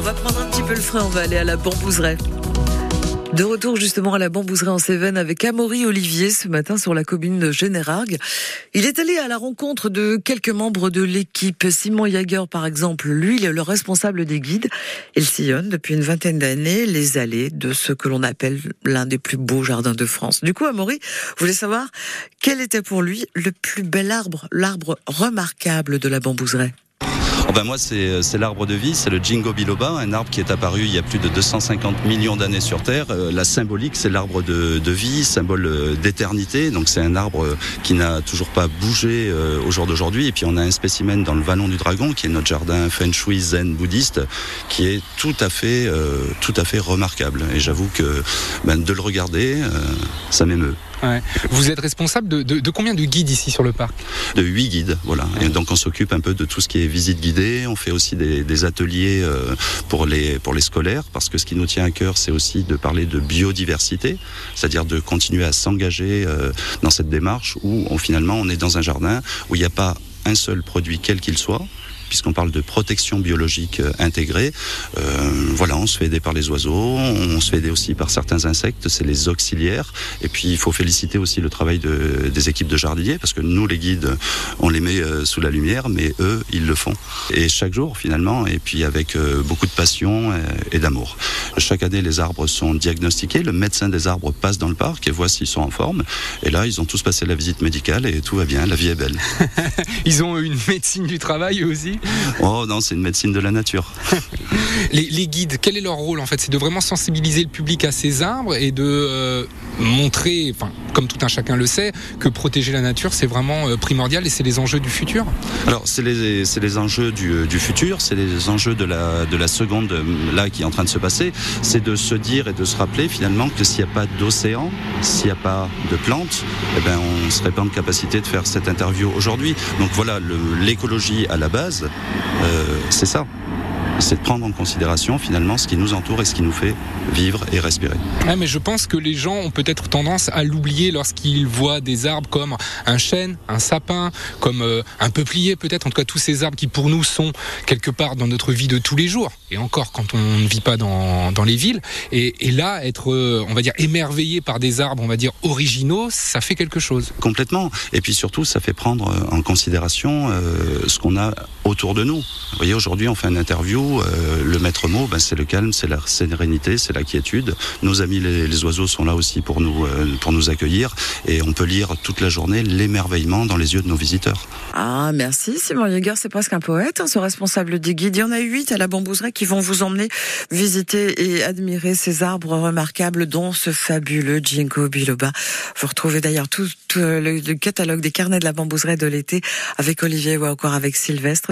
On va prendre un petit peu le frein, on va aller à la bambouseraie. De retour justement à la bambouseraie en Cévennes avec Amaury Olivier ce matin sur la commune de Générargues. Il est allé à la rencontre de quelques membres de l'équipe. Simon Jager par exemple, lui, il est le responsable des guides. Il sillonne depuis une vingtaine d'années les allées de ce que l'on appelle l'un des plus beaux jardins de France. Du coup, Amaury voulait savoir quel était pour lui le plus bel arbre, l'arbre remarquable de la bambouseraie. Oh ben moi, c'est l'arbre de vie, c'est le Jingo biloba, un arbre qui est apparu il y a plus de 250 millions d'années sur Terre. Euh, la symbolique, c'est l'arbre de, de, vie, symbole euh, d'éternité. Donc c'est un arbre qui n'a toujours pas bougé euh, au jour d'aujourd'hui. Et puis on a un spécimen dans le Vallon du Dragon, qui est notre jardin feng shui zen bouddhiste, qui est tout à fait, euh, tout à fait remarquable. Et j'avoue que ben, de le regarder, euh, ça m'émeut. Vous êtes responsable de, de, de, combien de guides ici sur le parc De huit guides, voilà. Et donc on s'occupe un peu de tout ce qui est visite guidée. On fait aussi des, des ateliers euh, pour les pour les scolaires, parce que ce qui nous tient à cœur, c'est aussi de parler de biodiversité, c'est-à-dire de continuer à s'engager euh, dans cette démarche où on, finalement on est dans un jardin où il n'y a pas un seul produit quel qu'il soit, puisqu'on parle de protection biologique euh, intégrée. Euh, voilà, on se fait aider par les oiseaux, on se fait aider aussi par certains insectes, c'est les auxiliaires. Et puis il faut féliciter aussi le travail de, des équipes de jardiniers, parce que nous les guides, on les met euh, sous la lumière, mais eux, ils le font. Et chaque jour finalement, et puis avec euh, beaucoup de passion et, et d'amour. Chaque année, les arbres sont diagnostiqués, le médecin des arbres passe dans le parc et voit s'ils sont en forme. Et là, ils ont tous passé la visite médicale et tout va bien, la vie est belle. ils ont une médecine du travail aussi? Oh non, c'est une médecine de la nature. les, guides, quel est leur rôle en fait? C'est de vraiment sensibiliser le public à ces arbres et de euh, montrer, comme tout un chacun le sait, que protéger la nature c'est vraiment euh, primordial et c'est les enjeux du futur. Alors c'est les, les enjeux du, du futur, c'est les enjeux de la, de la seconde là qui est en train de se passer. C'est de se dire et de se rappeler finalement que s'il n'y a pas d'océan, s'il n'y a pas de plantes, eh ben on ne serait pas en capacité de faire cette interview aujourd'hui. Donc voilà, l'écologie à la base, euh, c'est ça c'est de prendre en considération finalement ce qui nous entoure et ce qui nous fait vivre et respirer. Ouais, mais je pense que les gens ont peut-être tendance à l'oublier lorsqu'ils voient des arbres comme un chêne, un sapin, comme euh, un peuplier peut-être, en tout cas tous ces arbres qui pour nous sont quelque part dans notre vie de tous les jours, et encore quand on ne vit pas dans, dans les villes, et, et là être, euh, on va dire, émerveillé par des arbres, on va dire, originaux, ça fait quelque chose. Complètement, et puis surtout ça fait prendre en considération euh, ce qu'on a autour de nous. Vous voyez, aujourd'hui on fait une interview euh, le maître mot, ben, c'est le calme, c'est la sérénité, c'est la quiétude. Nos amis les, oiseaux sont là aussi pour nous, euh, pour nous accueillir et on peut lire toute la journée l'émerveillement dans les yeux de nos visiteurs. Ah, merci Simon Jäger, c'est presque un poète, hein, ce responsable des guides. Il y en a huit à la bambouseraie qui vont vous emmener visiter et admirer ces arbres remarquables, dont ce fabuleux Ginkgo biloba. Vous retrouvez d'ailleurs tout, le, le, catalogue des carnets de la bambouseraie de l'été avec Olivier ou encore avec Sylvestre.